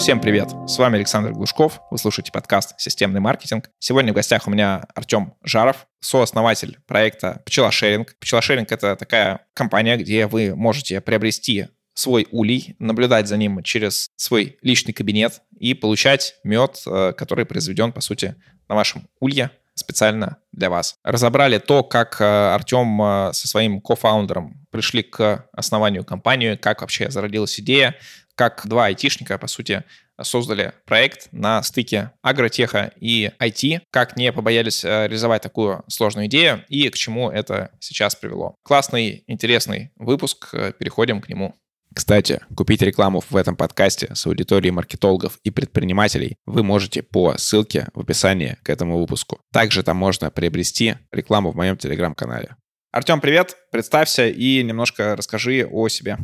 Всем привет! С вами Александр Глушков. Вы слушаете подкаст «Системный маркетинг». Сегодня в гостях у меня Артем Жаров, сооснователь проекта «Пчелошеринг». «Пчелошеринг» — это такая компания, где вы можете приобрести свой улей, наблюдать за ним через свой личный кабинет и получать мед, э, который произведен, по сути, на вашем улье специально для вас. Разобрали то, как э, Артем э, со своим кофаундером пришли к основанию компании, как вообще зародилась идея, как два айтишника, по сути, создали проект на стыке агротеха и IT, как не побоялись э, реализовать такую сложную идею и к чему это сейчас привело. Классный, интересный выпуск, переходим к нему. Кстати, купить рекламу в этом подкасте с аудиторией маркетологов и предпринимателей вы можете по ссылке в описании к этому выпуску. Также там можно приобрести рекламу в моем телеграм-канале. Артем, привет, представься и немножко расскажи о себе.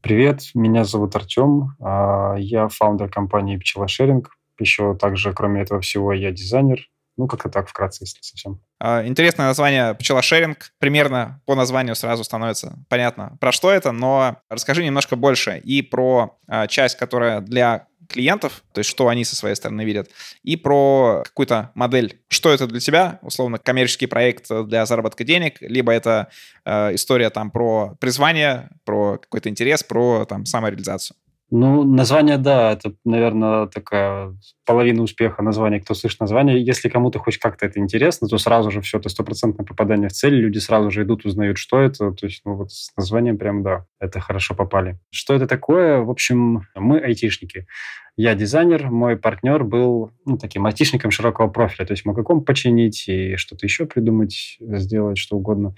Привет, меня зовут Артем, а, я фаундер компании Пчелошеринг. Еще также, кроме этого всего, я дизайнер. Ну, как-то так вкратце, если совсем. А, интересное название пчелошеринг. Примерно по названию сразу становится понятно, про что это, но расскажи немножко больше и про а, часть, которая для клиентов, то есть что они со своей стороны видят, и про какую-то модель. Что это для тебя, условно, коммерческий проект для заработка денег, либо это э, история там про призвание, про какой-то интерес, про там самореализацию. Ну, название, да, это, наверное, такая половина успеха названия. Кто слышит название, если кому-то хоть как-то это интересно, то сразу же все, это стопроцентное попадание в цель, люди сразу же идут, узнают, что это. То есть, ну, вот с названием прям, да, это хорошо попали. Что это такое? В общем, мы айтишники. Я дизайнер, мой партнер был ну, таким айтишником широкого профиля, то есть мог и починить, и что-то еще придумать, сделать, что угодно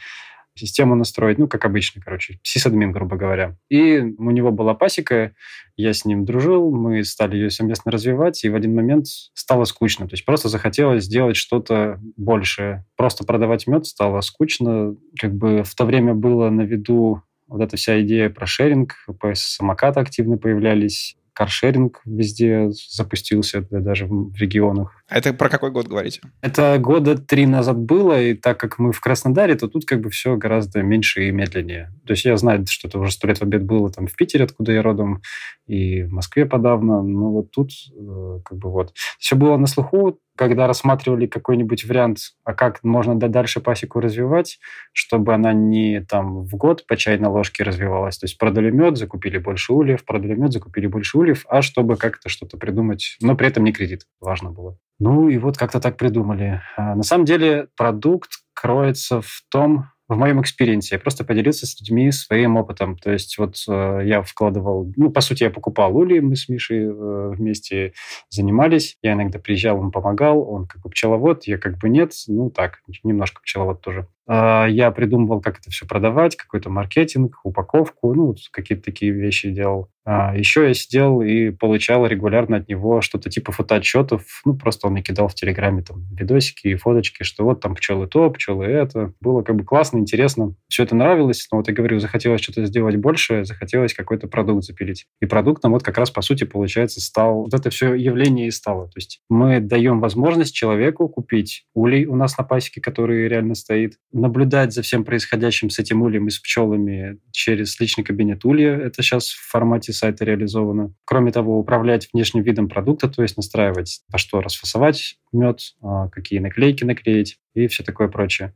систему настроить, ну, как обычно, короче, сисадмин, грубо говоря. И у него была пасека, я с ним дружил, мы стали ее совместно развивать, и в один момент стало скучно. То есть просто захотелось сделать что-то большее. Просто продавать мед стало скучно. Как бы в то время было на виду вот эта вся идея про шеринг, самокаты активно появлялись, каршеринг везде запустился, даже в регионах. А это про какой год говорите? Это года три назад было, и так как мы в Краснодаре, то тут как бы все гораздо меньше и медленнее. То есть я знаю, что это уже сто лет в обед было там в Питере, откуда я родом, и в Москве подавно, но вот тут э, как бы вот. Все было на слуху, когда рассматривали какой-нибудь вариант, а как можно дальше пасеку развивать, чтобы она не там в год по чайной ложке развивалась. То есть продали мед, закупили больше ульев, продали мед, закупили больше ульев, а чтобы как-то что-то придумать, но при этом не кредит. Важно было. Ну и вот как-то так придумали. А на самом деле продукт кроется в том, в моем experience. Просто поделился с людьми своим опытом. То есть вот э, я вкладывал, ну, по сути, я покупал ульи, мы с Мишей э, вместе занимались. Я иногда приезжал, он помогал, он как бы пчеловод, я как бы нет. Ну, так, немножко пчеловод тоже. Э, я придумывал, как это все продавать, какой-то маркетинг, упаковку, ну, какие-то такие вещи делал. А еще я сидел и получал регулярно от него что-то типа фотоотчетов. Ну, просто он мне кидал в Телеграме там видосики и фоточки, что вот там пчелы то, пчелы это. Было как бы классно, интересно. Все это нравилось, но вот я говорю, захотелось что-то сделать больше, захотелось какой-то продукт запилить. И продуктом вот как раз, по сути, получается, стал... Вот это все явление и стало. То есть мы даем возможность человеку купить улей у нас на пасеке, который реально стоит, наблюдать за всем происходящим с этим ульем и с пчелами через личный кабинет улья. Это сейчас в формате сайта реализовано. Кроме того, управлять внешним видом продукта, то есть настраивать, во что расфасовать мед, а, какие наклейки наклеить и все такое прочее.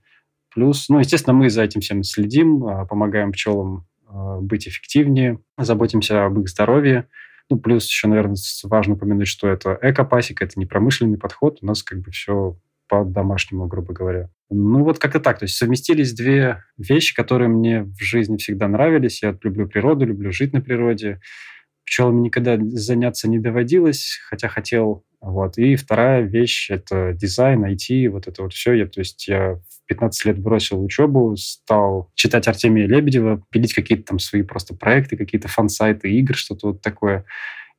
Плюс, ну, естественно, мы за этим всем следим, а, помогаем пчелам а, быть эффективнее, заботимся об их здоровье. Ну, плюс еще, наверное, важно упомянуть, что это экопасека, это не промышленный подход. У нас как бы все по-домашнему, грубо говоря. Ну, вот как-то так. То есть совместились две вещи, которые мне в жизни всегда нравились. Я люблю природу, люблю жить на природе. Пчелами никогда заняться не доводилось, хотя хотел. Вот. И вторая вещь — это дизайн, IT, вот это вот все. Я, то есть я в 15 лет бросил учебу, стал читать Артемия Лебедева, пилить какие-то там свои просто проекты, какие-то фан-сайты, игры, что-то вот такое.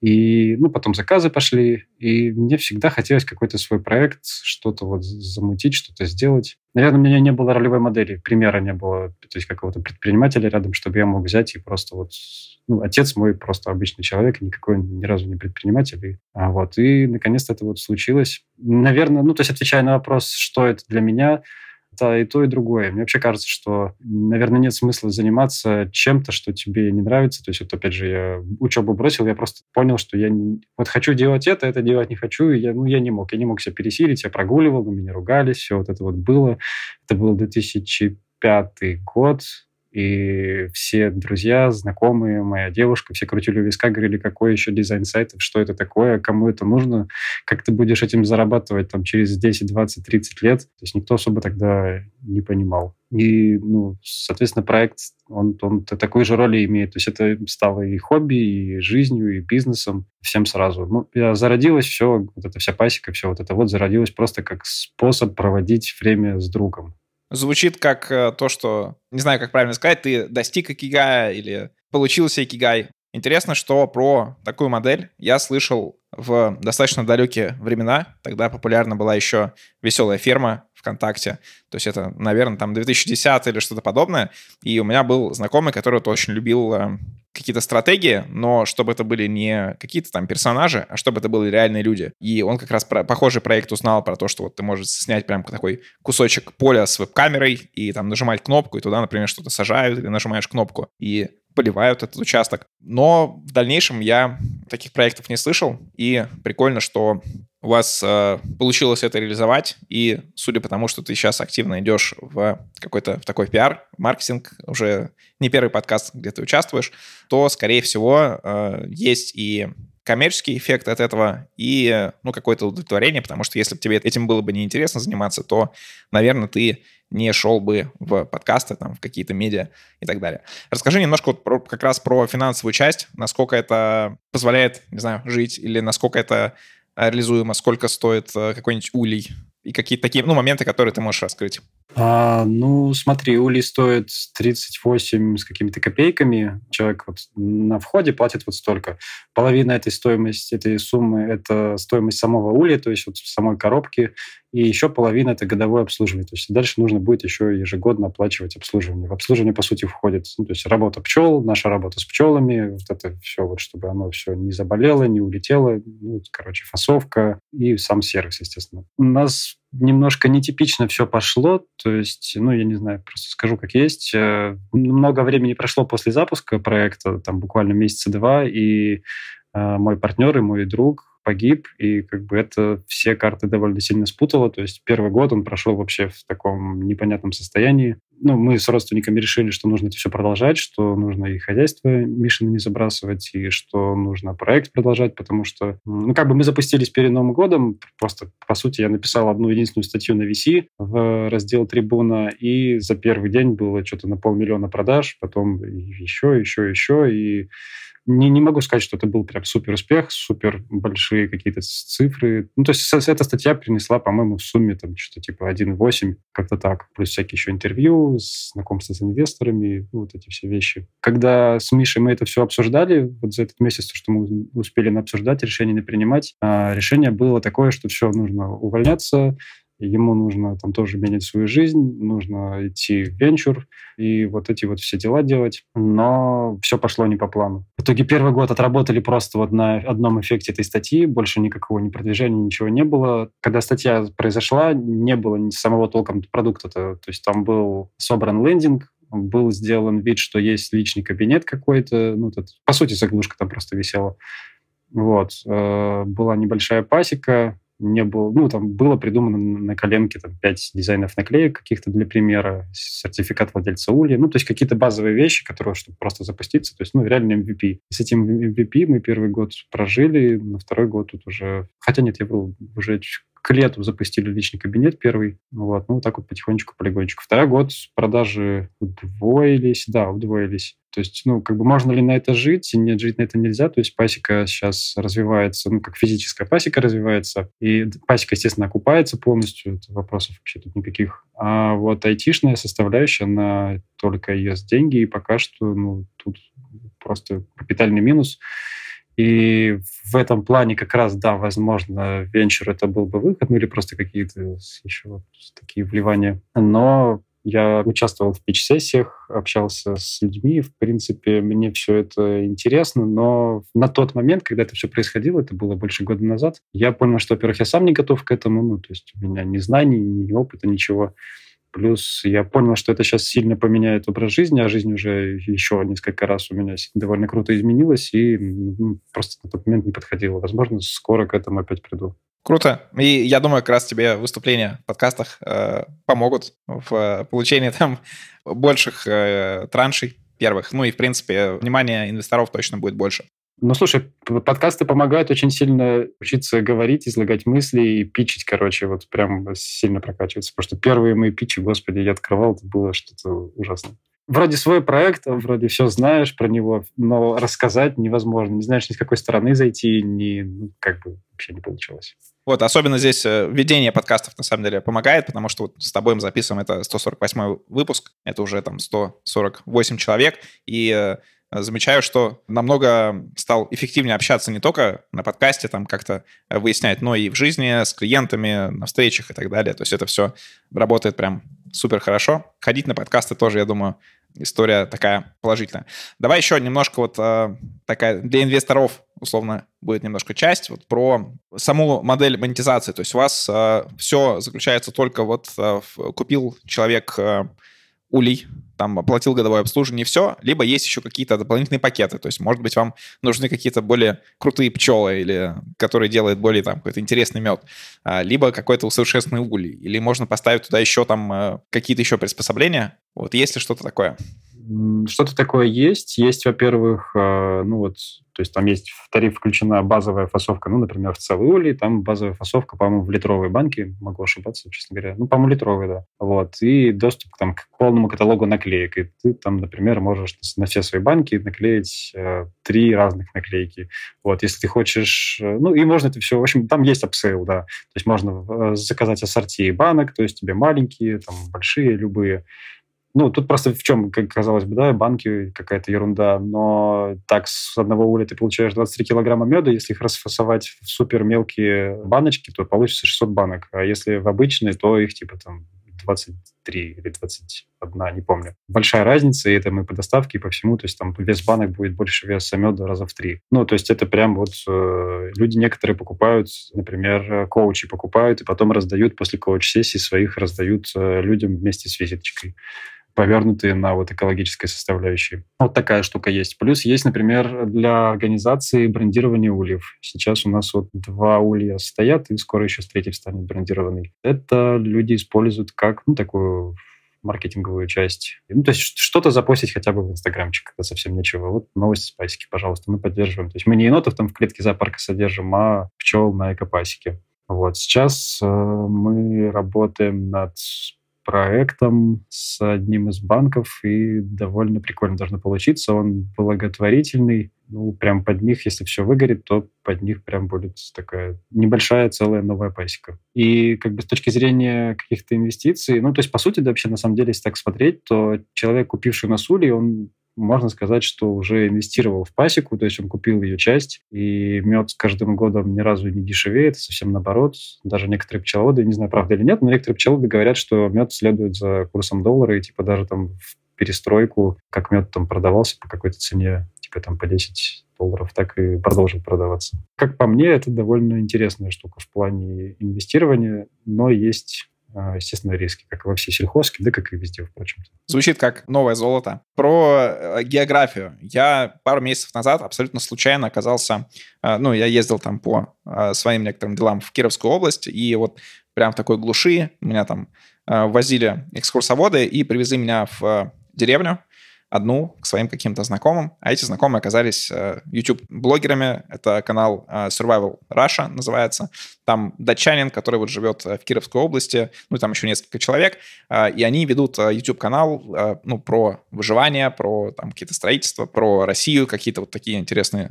И, ну, потом заказы пошли, и мне всегда хотелось какой-то свой проект, что-то вот замутить, что-то сделать. Наверное, у меня не было ролевой модели, примера не было, то есть какого-то предпринимателя рядом, чтобы я мог взять и просто вот... Ну, отец мой просто обычный человек, никакой ни разу не предприниматель. И, а вот, и наконец-то это вот случилось. Наверное, ну, то есть отвечая на вопрос, что это для меня, Да, и то, и другое. Мне вообще кажется, что, наверное, нет смысла заниматься чем-то, что тебе не нравится. То есть, вот опять же, я учебу бросил, я просто понял, что я не... вот хочу делать это, это делать не хочу, и я, ну, я не мог. Я не мог себя пересилить, я прогуливал, на меня ругались, все вот это вот было. Это был 2005 год, и все друзья, знакомые, моя девушка, все крутили у виска, говорили, какой еще дизайн сайтов, что это такое, кому это нужно, как ты будешь этим зарабатывать там через 10, 20, 30 лет. То есть никто особо тогда не понимал. И, ну, соответственно, проект, он, он такой же роли имеет. То есть это стало и хобби, и жизнью, и бизнесом, всем сразу. Ну, я зародилась все, вот эта вся пасека, все вот это вот зародилось просто как способ проводить время с другом звучит как э, то, что, не знаю, как правильно сказать, ты достиг икигая или получился икигай. Интересно, что про такую модель я слышал в достаточно далекие времена. Тогда популярна была еще веселая ферма ВКонтакте. То есть это, наверное, там 2010 или что-то подобное. И у меня был знакомый, который вот очень любил э, какие-то стратегии, но чтобы это были не какие-то там персонажи, а чтобы это были реальные люди. И он как раз про похожий проект узнал про то, что вот ты можешь снять прям такой кусочек поля с веб-камерой и там нажимать кнопку, и туда, например, что-то сажают, или нажимаешь кнопку, и поливают этот участок. Но в дальнейшем я таких проектов не слышал, и прикольно, что у вас э, получилось это реализовать, и судя по тому, что ты сейчас активно идешь в какой-то в такой пиар, маркетинг, уже не первый подкаст, где ты участвуешь, то, скорее всего, э, есть и коммерческий эффект от этого и, ну, какое-то удовлетворение, потому что если бы тебе этим было бы неинтересно заниматься, то, наверное, ты не шел бы в подкасты, там, в какие-то медиа и так далее. Расскажи немножко вот про, как раз про финансовую часть, насколько это позволяет, не знаю, жить, или насколько это реализуемо, сколько стоит э, какой-нибудь улей и какие-то такие, ну, моменты, которые ты можешь раскрыть. А, ну, смотри, улей стоит 38 с какими-то копейками. Человек вот на входе платит вот столько. Половина этой стоимости, этой суммы – это стоимость самого улья, то есть вот самой коробки, и еще половина – это годовое обслуживание. То есть дальше нужно будет еще ежегодно оплачивать обслуживание. В обслуживание, по сути, входит ну, то есть работа пчел, наша работа с пчелами, вот это все, вот, чтобы оно все не заболело, не улетело, ну, короче, фасовка и сам сервис, естественно. У нас немножко нетипично все пошло, то есть, ну, я не знаю, просто скажу как есть. Э, много времени прошло после запуска проекта, там буквально месяца два, и э, мой партнер и мой друг погиб, и как бы это все карты довольно сильно спутало. То есть первый год он прошел вообще в таком непонятном состоянии. Ну, мы с родственниками решили, что нужно это все продолжать, что нужно и хозяйство Мишина не забрасывать, и что нужно проект продолжать, потому что, ну, как бы мы запустились перед Новым годом, просто, по сути, я написал одну единственную статью на VC в раздел «Трибуна», и за первый день было что-то на полмиллиона продаж, потом еще, еще, еще, и не, не могу сказать, что это был прям супер успех, супер большие какие-то цифры. Ну, то есть эта статья принесла, по-моему, в сумме там что-то типа 1,8, как-то так. Плюс всякие еще интервью, знакомство с инвесторами, ну, вот эти все вещи. Когда с Мишей мы это все обсуждали, вот за этот месяц, то, что мы успели обсуждать, решение не принимать, а решение было такое, что все, нужно увольняться, ему нужно там тоже менять свою жизнь, нужно идти в венчур и вот эти вот все дела делать. Но все пошло не по плану. В итоге первый год отработали просто вот на одном эффекте этой статьи, больше никакого ни продвижения, ничего не было. Когда статья произошла, не было ни самого толком продукта. -то. то есть там был собран лендинг, был сделан вид, что есть личный кабинет какой-то, ну, тут, по сути, заглушка там просто висела. Вот. Э, была небольшая пасека, не было, ну, там было придумано на коленке там, 5 дизайнов наклеек каких-то для примера, сертификат владельца улья, ну, то есть какие-то базовые вещи, которые, чтобы просто запуститься, то есть, ну, реально MVP. И с этим MVP мы первый год прожили, на второй год тут уже, хотя нет, я вру, уже к лету запустили личный кабинет первый. Вот, ну, так вот потихонечку, полигончику. Второй год продажи удвоились, да, удвоились. То есть, ну, как бы можно ли на это жить? И нет, жить на это нельзя. То есть пасека сейчас развивается, ну, как физическая пасека развивается. И пасека, естественно, окупается полностью. Это вопросов вообще тут никаких. А вот айтишная составляющая, она только ест деньги. И пока что, ну, тут просто капитальный минус. И в этом плане как раз, да, возможно, венчур это был бы выход, ну или просто какие-то еще вот такие вливания. Но я участвовал в пич-сессиях, общался с людьми. В принципе, мне все это интересно, но на тот момент, когда это все происходило, это было больше года назад, я понял, что, во-первых, я сам не готов к этому, ну, то есть у меня ни знаний, ни опыта, ничего. Плюс я понял, что это сейчас сильно поменяет образ жизни, а жизнь уже еще несколько раз у меня довольно круто изменилась, и ну, просто на тот момент не подходило. Возможно, скоро к этому опять приду. Круто. И я думаю, как раз тебе выступления в подкастах э, помогут в э, получении там больших э, траншей первых. Ну и, в принципе, внимание инвесторов точно будет больше. Ну, слушай, подкасты помогают очень сильно учиться говорить, излагать мысли и пичить, короче, вот прям сильно прокачиваться. Потому что первые мои питчи, господи, я открывал, это было что-то ужасное. Вроде свой проект, вроде все знаешь про него, но рассказать невозможно. Не знаешь ни с какой стороны зайти, ни, ну, как бы вообще не получилось. Вот, особенно здесь э, ведение подкастов, на самом деле, помогает, потому что вот с тобой мы записываем, это 148 выпуск, это уже там 148 человек, и э, замечаю, что намного стал эффективнее общаться не только на подкасте, там как-то выяснять, но и в жизни с клиентами, на встречах и так далее. То есть это все работает прям супер хорошо. Ходить на подкасты тоже, я думаю, история такая положительная. Давай еще немножко вот э, такая для инвесторов условно будет немножко часть вот про саму модель монетизации. То есть у вас э, все заключается только вот э, в, купил человек э, улей, там оплатил годовое обслуживание, все, либо есть еще какие-то дополнительные пакеты, то есть, может быть, вам нужны какие-то более крутые пчелы, или которые делают более там какой-то интересный мед, а, либо какой-то усовершенствованный улей, или можно поставить туда еще там э, какие-то еще приспособления, вот есть ли что-то такое? Что-то такое есть. Есть, во-первых, э, ну вот, то есть там есть в тариф включена базовая фасовка, ну, например, в целый улей, там базовая фасовка, по-моему, в литровой банке, могу ошибаться, честно говоря. Ну, по-моему, литровый, да. Вот. И доступ там, к полному каталогу наклеек. И ты там, например, можешь на все свои банки наклеить э, три разных наклейки. Вот. Если ты хочешь... Э, ну, и можно это все... В общем, там есть upsell, да. То есть можно э, заказать ассорти банок, то есть тебе маленькие, там, большие, любые. Ну, тут просто в чем, как казалось бы, да, банки какая-то ерунда, но так с одного уля ты получаешь 23 килограмма меда, если их расфасовать в супер мелкие баночки, то получится 600 банок, а если в обычные, то их типа там 23 или 21, не помню. Большая разница, и это мы по доставке и по всему, то есть там вес банок будет больше веса меда раза в три. Ну, то есть это прям вот э, люди некоторые покупают, например, коучи покупают и потом раздают после коуч-сессии своих, раздают э, людям вместе с визиточкой повернутые на вот экологической составляющей. Вот такая штука есть. Плюс есть, например, для организации брендирование ульев. Сейчас у нас вот два улья стоят, и скоро еще с третий станет брендированный. Это люди используют как ну, такую маркетинговую часть. Ну, то есть что-то запостить хотя бы в Инстаграмчик, когда совсем нечего. Вот новости спайсики, пожалуйста, мы поддерживаем. То есть мы не енотов там в клетке зоопарка содержим, а пчел на экопасеке. Вот. Сейчас э, мы работаем над проектом с одним из банков, и довольно прикольно должно получиться. Он благотворительный, ну, прям под них, если все выгорит, то под них прям будет такая небольшая целая новая пасека. И как бы с точки зрения каких-то инвестиций, ну, то есть, по сути, да, вообще, на самом деле, если так смотреть, то человек, купивший на Сули, он можно сказать, что уже инвестировал в пасеку, то есть он купил ее часть, и мед с каждым годом ни разу не дешевеет, совсем наоборот. Даже некоторые пчеловоды, не знаю, правда или нет, но некоторые пчеловоды говорят, что мед следует за курсом доллара, и типа даже там в перестройку, как мед там продавался по какой-то цене, типа там по 10 долларов, так и продолжил продаваться. Как по мне, это довольно интересная штука в плане инвестирования, но есть естественно, риски, как во всей сельхозке, да как и везде, впрочем. Звучит как новое золото. Про э, географию. Я пару месяцев назад абсолютно случайно оказался, э, ну, я ездил там по э, своим некоторым делам в Кировскую область, и вот прям в такой глуши меня там возили экскурсоводы и привезли меня в деревню, одну своим каким-то знакомым, а эти знакомые оказались э, YouTube-блогерами. Это канал э, Survival Russia называется. Там датчанин, который вот живет э, в Кировской области, ну, там еще несколько человек, и они ведут YouTube-канал, ну, про выживание, про там какие-то строительства, про Россию, какие-то вот такие интересные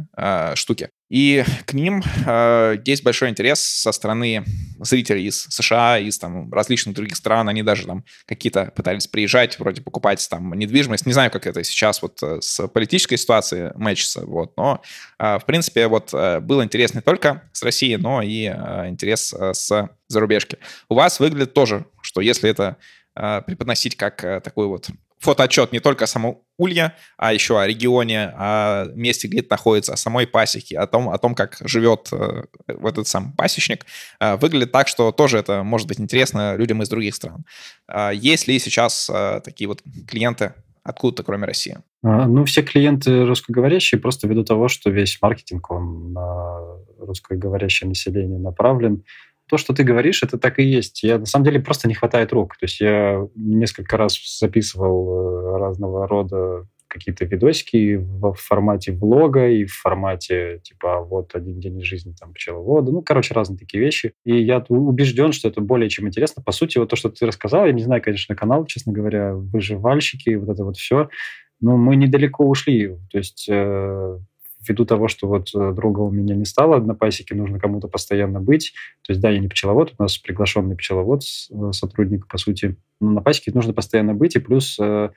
штуки. И к ним э, есть большой интерес со стороны зрителей из США, из там различных других стран. Они даже там какие-то пытались приезжать, вроде покупать там недвижимость. Не знаю, как это сейчас вот э, с политической ситуацией мэчится, вот. Но, э, в принципе, вот э, был интерес не только с России, но и э, интерес с зарубежки. У вас выглядит тоже, что если это преподносить как такую вот фотоотчет не только о самом улье, а еще о регионе, о месте, где это находится, о самой пасеке, о том, о том как живет вот этот сам пасечник, выглядит так, что тоже это может быть интересно людям из других стран. Э, есть ли сейчас такие вот клиенты откуда-то, кроме России? А, ну, все клиенты русскоговорящие просто ввиду того, что весь маркетинг, он на русскоговорящее население направлен. То, что ты говоришь, это так и есть. Я, на самом деле, просто не хватает рук. То есть я несколько раз записывал э, разного рода какие-то видосики в формате влога и в формате типа «А вот один день из жизни там пчеловода. Ну, короче, разные такие вещи. И я убежден, что это более чем интересно. По сути, вот то, что ты рассказал, я не знаю, конечно, канал, честно говоря, выживальщики, вот это вот все. Но мы недалеко ушли. То есть э, ввиду того, что вот э, друга у меня не стало на пасеке, нужно кому-то постоянно быть. То есть, да, я не пчеловод, у нас приглашенный пчеловод, э, сотрудник, по сути. Но на пасеке нужно постоянно быть, и плюс э,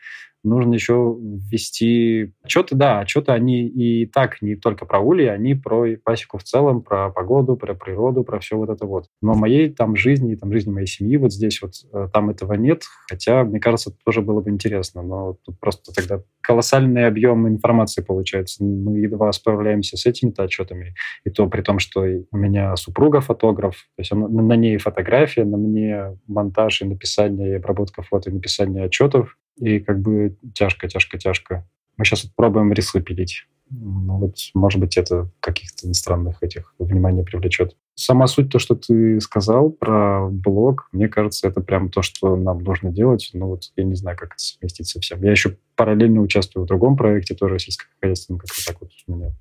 нужно еще ввести отчеты. Да, отчеты, они и так не только про ульи, они про пасеку в целом, про погоду, про природу, про все вот это вот. Но моей там жизни, там жизни моей семьи вот здесь вот, э, там этого нет. Хотя, мне кажется, тоже было бы интересно. Но тут просто тогда колоссальный объем информации получается. Мы едва справляемся с этими-то отчетами. И то при том, что у меня супруга фотограф, то есть он, на ней фотография, на мне монтаж и написание, и обработка фото, и написание отчетов. И как бы тяжко, тяжко, тяжко. Мы сейчас вот пробуем рислы пилить. Ну, вот, может быть, это каких-то иностранных этих внимание привлечет. Сама суть, то, что ты сказал про блог, мне кажется, это прям то, что нам нужно делать. Но вот я не знаю, как это совместить со всем. Я еще параллельно участвую в другом проекте, тоже сельскохозяйственном, как так вот у меня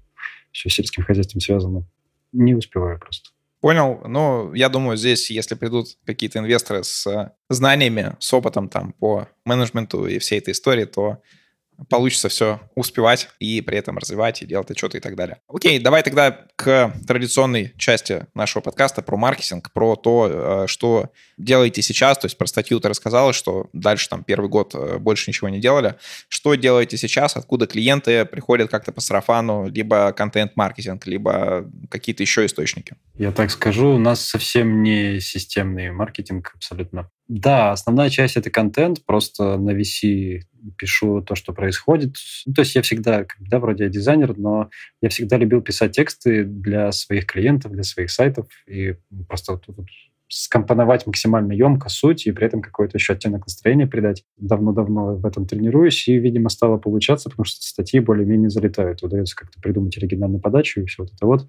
все с сельским хозяйством связано. Не успеваю просто. Понял. Ну, я думаю, здесь, если придут какие-то инвесторы с знаниями, с опытом там по менеджменту и всей этой истории, то получится все успевать и при этом развивать и делать отчеты и так далее. Окей, давай тогда к традиционной части нашего подкаста про маркетинг, про то, э, что делаете сейчас. То есть про статью ты рассказала, что дальше там первый год э, больше ничего не делали. Что делаете сейчас? Откуда клиенты приходят как-то по сарафану? Либо контент-маркетинг, либо какие-то еще источники? Я так скажу, у нас совсем не системный маркетинг абсолютно. Да, основная часть — это контент, просто на VC пишу то, что происходит. Ну, то есть я всегда, да, вроде я дизайнер, но я всегда любил писать тексты для своих клиентов, для своих сайтов, и просто тут скомпоновать максимально емко суть и при этом какой-то еще оттенок настроения придать. Давно-давно в этом тренируюсь, и, видимо, стало получаться, потому что статьи более-менее залетают. Удается как-то придумать оригинальную подачу и все вот это вот.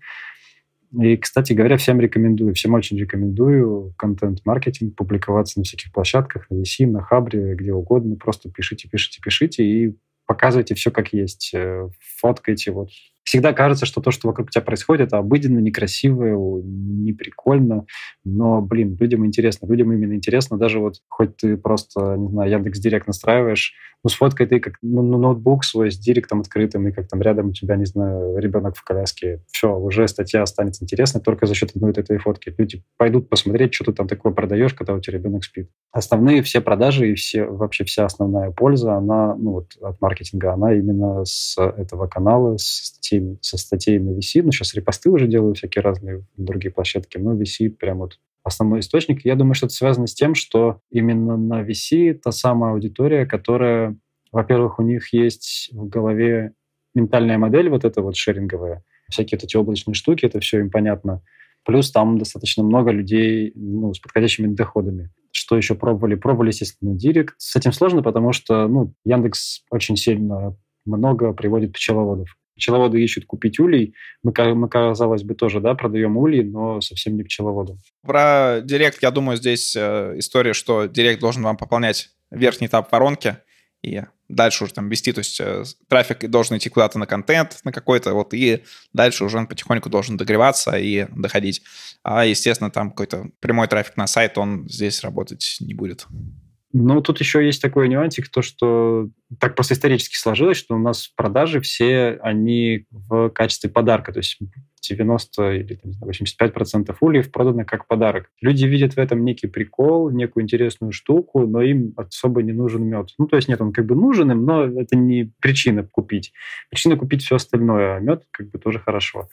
И, кстати говоря, всем рекомендую, всем очень рекомендую контент-маркетинг, публиковаться на всяких площадках, на VC, на Хабре, где угодно. Просто пишите, пишите, пишите и показывайте все как есть. Э, фоткайте вот всегда кажется, что то, что вокруг тебя происходит, это обыденно, некрасиво, неприкольно, но, блин, людям интересно, людям именно интересно, даже вот хоть ты просто, не знаю, Яндекс Директ настраиваешь, ну, сфоткай ты как ну, ну, ноутбук свой с директом открытым, и как там рядом у тебя, не знаю, ребенок в коляске. Все, уже статья станет интересной только за счет одной этой фотки. Люди пойдут посмотреть, что ты там такое продаешь, когда у тебя ребенок спит. Основные все продажи и все, вообще вся основная польза, она, ну, вот от маркетинга, она именно с этого канала, с статей, со статей на VC. Ну, сейчас репосты уже делаю всякие разные другие площадки, но VC прям вот основной источник. Я думаю, что это связано с тем, что именно на VC та самая аудитория, которая, во-первых, у них есть в голове ментальная модель вот эта вот шеринговая, всякие вот эти облачные штуки, это все им понятно. Плюс там достаточно много людей ну, с подходящими доходами. Что еще пробовали? Пробовали, естественно, Директ. С этим сложно, потому что ну, Яндекс очень сильно много приводит пчеловодов пчеловоды ищут купить улей. Мы, мы, казалось бы, тоже да, продаем улей, но совсем не пчеловодам. Про Директ, я думаю, здесь э, история, что Директ должен вам пополнять верхний этап воронки, и дальше уже там вести, то есть э, трафик должен идти куда-то на контент, на какой-то, вот, и дальше уже он потихоньку должен догреваться и доходить. А, естественно, там какой-то прямой трафик на сайт, он здесь работать не будет. Ну, тут еще есть такой нюансик, то, что так просто исторически сложилось, что у нас продажи все, они в качестве подарка, то есть 90 или там, 85% ульев проданы как подарок. Люди видят в этом некий прикол, некую интересную штуку, но им особо не нужен мед. Ну, то есть нет, он как бы нужен им, но это не причина купить. Причина купить все остальное, а мед как бы тоже хорошо.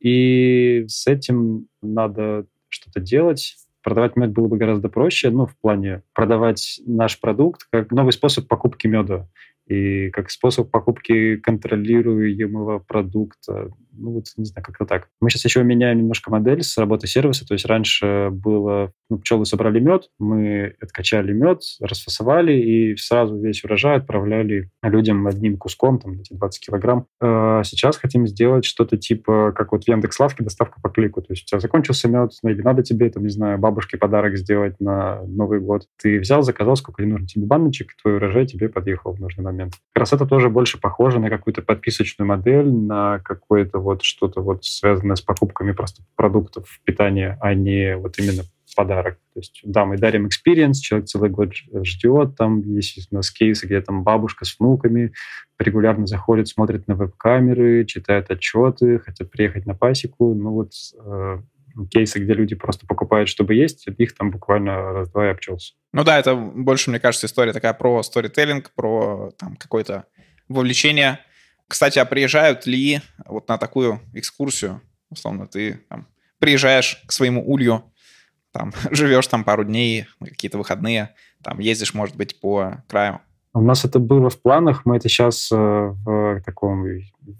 И с этим надо что-то делать продавать мед было бы гораздо проще, ну, в плане продавать наш продукт как новый способ покупки меда и как способ покупки контролируемого продукта. Ну, вот, не знаю, как-то так. Мы сейчас еще меняем немножко модель с работы сервиса. То есть раньше было, ну, пчелы собрали мед, мы откачали мед, расфасовали и сразу весь урожай отправляли людям одним куском, там, эти 20 килограмм. А сейчас хотим сделать что-то типа, как вот в Яндекс.Лавке, доставка по клику. То есть у тебя закончился мед, ну, или надо тебе, там, не знаю, бабушке подарок сделать на Новый год. Ты взял, заказал, сколько не нужно тебе баночек, твой урожай тебе подъехал в нужный момент. Как раз это тоже больше похоже на какую-то подписочную модель, на какое-то вот что-то вот связанное с покупками просто продуктов питания, а не вот именно подарок. То есть, да, мы дарим experience, человек целый год ждет, там есть у нас кейсы, где там бабушка с внуками регулярно заходит, смотрит на веб-камеры, читает отчеты, хотят приехать на пасеку. Ну вот э, кейсы, где люди просто покупают, чтобы есть, их там буквально раз-два и обчелся. Ну да, это больше, мне кажется, история такая про сторителлинг, про там какое-то вовлечение кстати, а приезжают ли вот на такую экскурсию, условно, ты там, приезжаешь к своему улью, там, живешь там пару дней, какие-то выходные, там, ездишь, может быть, по краю? У нас это было в планах, мы это сейчас э, в таком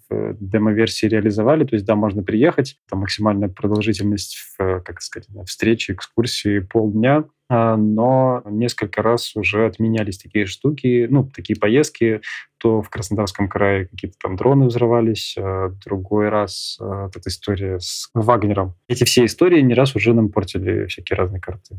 в демо-версии реализовали, то есть, да, можно приехать, там максимальная продолжительность, в, как сказать, встречи, экскурсии полдня, а, но несколько раз уже отменялись такие штуки, ну, такие поездки, то в Краснодарском крае какие-то там дроны взрывались, а другой раз а, вот эта история с Вагнером. Эти все истории не раз уже нам портили всякие разные карты.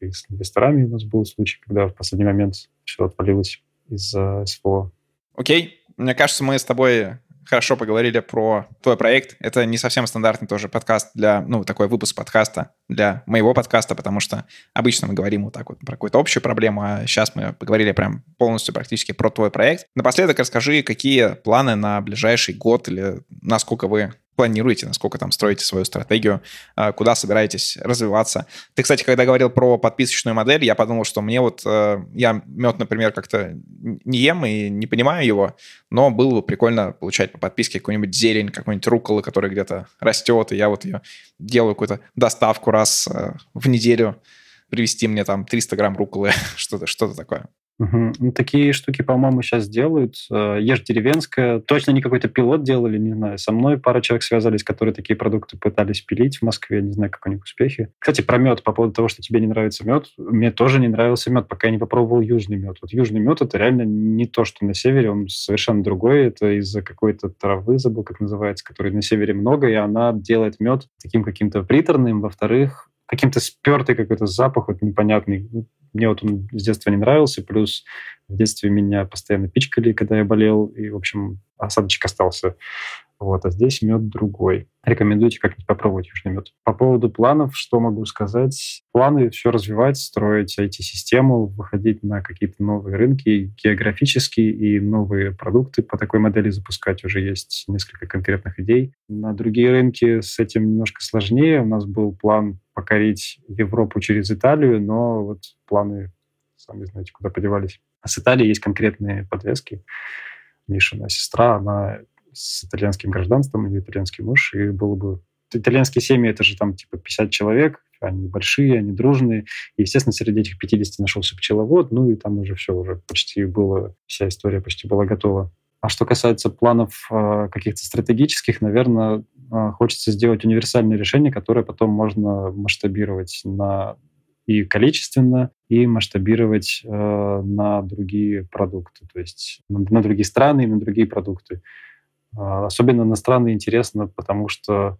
И с инвесторами у нас был случай, когда в последний момент все отвалилось из-за СВО. Окей. Мне кажется, мы с тобой хорошо поговорили про твой проект. Это не совсем стандартный тоже подкаст для, ну, такой выпуск подкаста для моего подкаста, потому что обычно мы говорим вот так вот про какую-то общую проблему, а сейчас мы поговорили прям полностью практически про твой проект. Напоследок расскажи, какие планы на ближайший год или насколько вы планируете, насколько там строите свою стратегию, а, куда собираетесь развиваться. Ты, кстати, когда говорил про подписочную модель, я подумал, что мне вот, э, я мед, например, как-то не ем и не понимаю его, но было бы прикольно получать по подписке какую-нибудь зелень, какую-нибудь руколы, которая где-то растет, и я вот ее делаю какую-то доставку раз э, в неделю, привезти мне там 300 грамм руколы, что-то что такое. Угу. Такие штуки, по-моему, сейчас делают. Э, Ешь деревенская. Точно не какой-то пилот делали, не знаю. Со мной пара человек связались, которые такие продукты пытались пилить в Москве. Не знаю, как у них успехи. Кстати, про мед, по поводу того, что тебе не нравится мед. Мне тоже не нравился мед, пока я не попробовал южный мед. Вот южный мед — это реально не то, что на севере. Он совершенно другой. Это из-за какой-то травы, забыл, как называется, которой на севере много, и она делает мед таким каким-то приторным. Во-вторых, каким-то спертый какой-то запах вот непонятный. Мне вот он с детства не нравился, плюс в детстве меня постоянно пичкали, когда я болел, и, в общем, осадочек остался. Вот, а здесь мед другой. Рекомендуйте как-нибудь попробовать южный мед. По поводу планов, что могу сказать? Планы все развивать, строить IT-систему, выходить на какие-то новые рынки географические и новые продукты по такой модели запускать. Уже есть несколько конкретных идей. На другие рынки с этим немножко сложнее. У нас был план покорить Европу через Италию, но вот планы, сами знаете, куда подевались. А с Италией есть конкретные подвески. Мишина сестра, она с итальянским гражданством, или итальянский муж, и было бы... Итальянские семьи — это же там типа 50 человек, они большие, они дружные. И, естественно, среди этих 50 нашелся пчеловод, ну и там уже все, уже почти было, вся история почти была готова. А что касается планов э, каких-то стратегических, наверное, хочется сделать универсальное решение, которое потом можно масштабировать на и количественно, и масштабировать э, на другие продукты, то есть на, на другие страны и на другие продукты. Э, особенно на страны интересно, потому что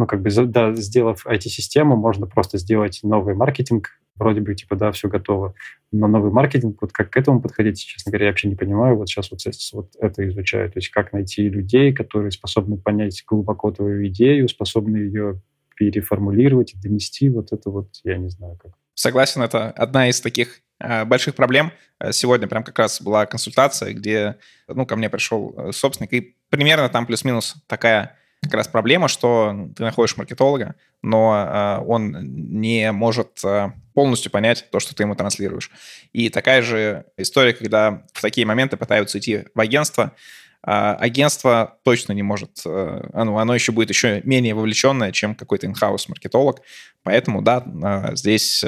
ну, как бы, да, сделав IT-систему, можно просто сделать новый маркетинг, вроде бы, типа, да, все готово. Но новый маркетинг, вот как к этому подходить, честно говоря, я вообще не понимаю. Вот сейчас вот, вот это изучаю. То есть как найти людей, которые способны понять глубоко твою идею, способны ее переформулировать и донести. Вот это вот я не знаю как. Согласен, это одна из таких э, больших проблем. Э, сегодня прям как раз была консультация, где ну, ко мне пришел э, собственник, и примерно там плюс-минус такая как раз проблема, что ты находишь маркетолога, но э, он не может э, полностью понять то, что ты ему транслируешь. И такая же история, когда в такие моменты пытаются идти в агентство, а агентство точно не может, э, оно, оно еще будет еще менее вовлеченное, чем какой-то инхаус маркетолог. Поэтому, да, а, здесь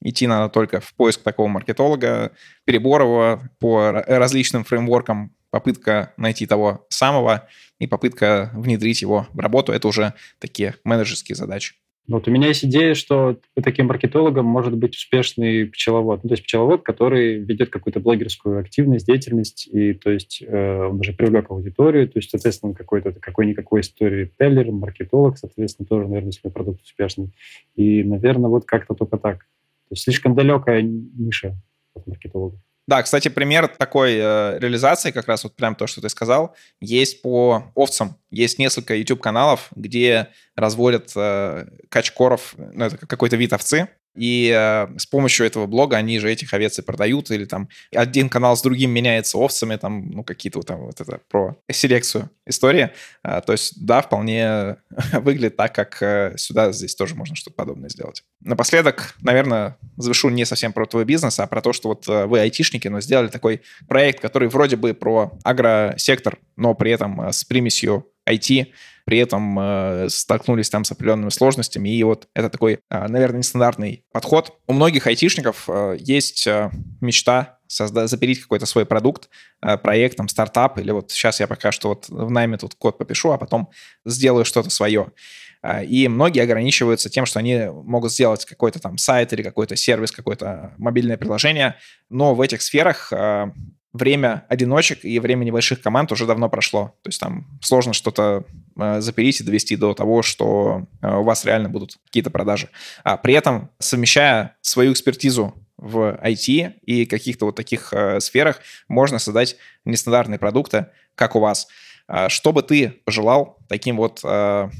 идти надо только в поиск такого маркетолога, перебор по различным фреймворкам, попытка найти того самого и попытка внедрить его в работу. Это уже такие менеджерские задачи. Вот у меня есть идея, что таким маркетологом может быть успешный пчеловод. Ну, то есть пчеловод, который ведет какую-то блогерскую активность, деятельность, и то есть э, он уже привлек аудиторию, то есть, соответственно, какой-то какой-никакой сторителлер, маркетолог, соответственно, тоже, наверное, свой продукт успешный. И, наверное, вот как-то только так. То есть слишком далекая ниша от маркетологов. Да, кстати, пример такой э, реализации, как раз вот прям то, что ты сказал, есть по овцам. Есть несколько YouTube-каналов, где разводят э, качкоров, ну, это какой-то вид овцы, и э, с помощью этого блога они же этих овец и продают, или там один канал с другим меняется овцами, там, ну, какие-то вот там вот это про селекцию истории. Э, то есть, да, вполне выглядит так, как э, сюда здесь тоже можно что-то подобное сделать. Напоследок, наверное, завершу не совсем про твой бизнес, а про то, что вот э, вы айтишники, но сделали такой проект, который вроде бы про агросектор, но при этом э, с примесью IT, при этом э, столкнулись там с определенными сложностями. И вот это такой, э, наверное, нестандартный подход. У многих айтишников э, есть э, мечта создать, запереть какой-то свой продукт, э, проект, там, стартап, или вот сейчас я пока что вот в найме тут код попишу, а потом сделаю что-то свое. Э, и многие ограничиваются тем, что они могут сделать какой-то там сайт или какой-то сервис, какое-то мобильное приложение, но в этих сферах э, время одиночек и время небольших команд уже давно прошло. То есть там сложно что-то э, запереть и довести до того, что э, у вас реально будут какие-то продажи. А при этом, совмещая свою экспертизу в IT и каких-то вот таких э, сферах, можно создать нестандартные продукты, как у вас. А что бы ты пожелал таким вот э,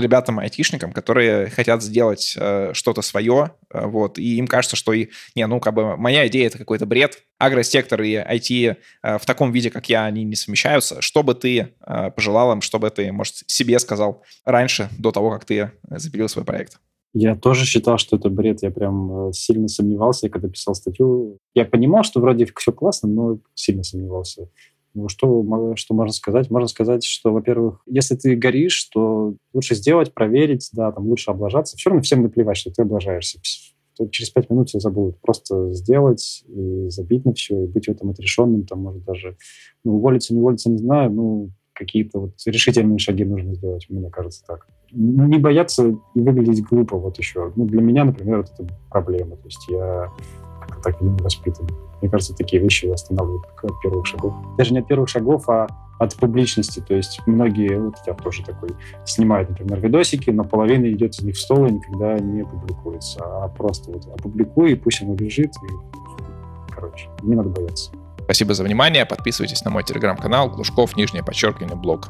ребятам-айтишникам, которые хотят сделать э, что-то свое, э, вот, и им кажется, что, и, не, ну, как бы моя идея — это какой-то бред, агросектор и IT э, в таком виде, как я, они не совмещаются. Что бы ты э, пожелал им, что бы ты, может, себе сказал раньше, до того, как ты запилил свой проект? Я тоже считал, что это бред. Я прям э, сильно сомневался, когда писал статью. Я понимал, что вроде все классно, но сильно сомневался. Ну, что, что можно сказать? Можно сказать, что, во-первых, если ты горишь, то лучше сделать, проверить, да, там лучше облажаться. Все равно всем наплевать, что ты облажаешься. Через пять минут все забудут. Просто сделать и забить на все, и быть в этом отрешенным, там, может, даже ну, уволиться, не уволиться, не знаю, ну, какие-то вот решительные шаги нужно сделать, мне кажется так. Не бояться выглядеть глупо, вот еще. Ну, для меня, например, вот это проблема. То есть я как-то так не воспитан. Мне кажется, такие вещи останавливают от первых шагов. Даже не от первых шагов, а от публичности. То есть многие, вот я тоже такой, снимают, например, видосики, но половина идет из них в стол и никогда не публикуется. А просто вот опубликуй, и пусть оно лежит. И, короче, не надо бояться. Спасибо за внимание. Подписывайтесь на мой телеграм-канал Глушков, нижнее подчеркивание, блог.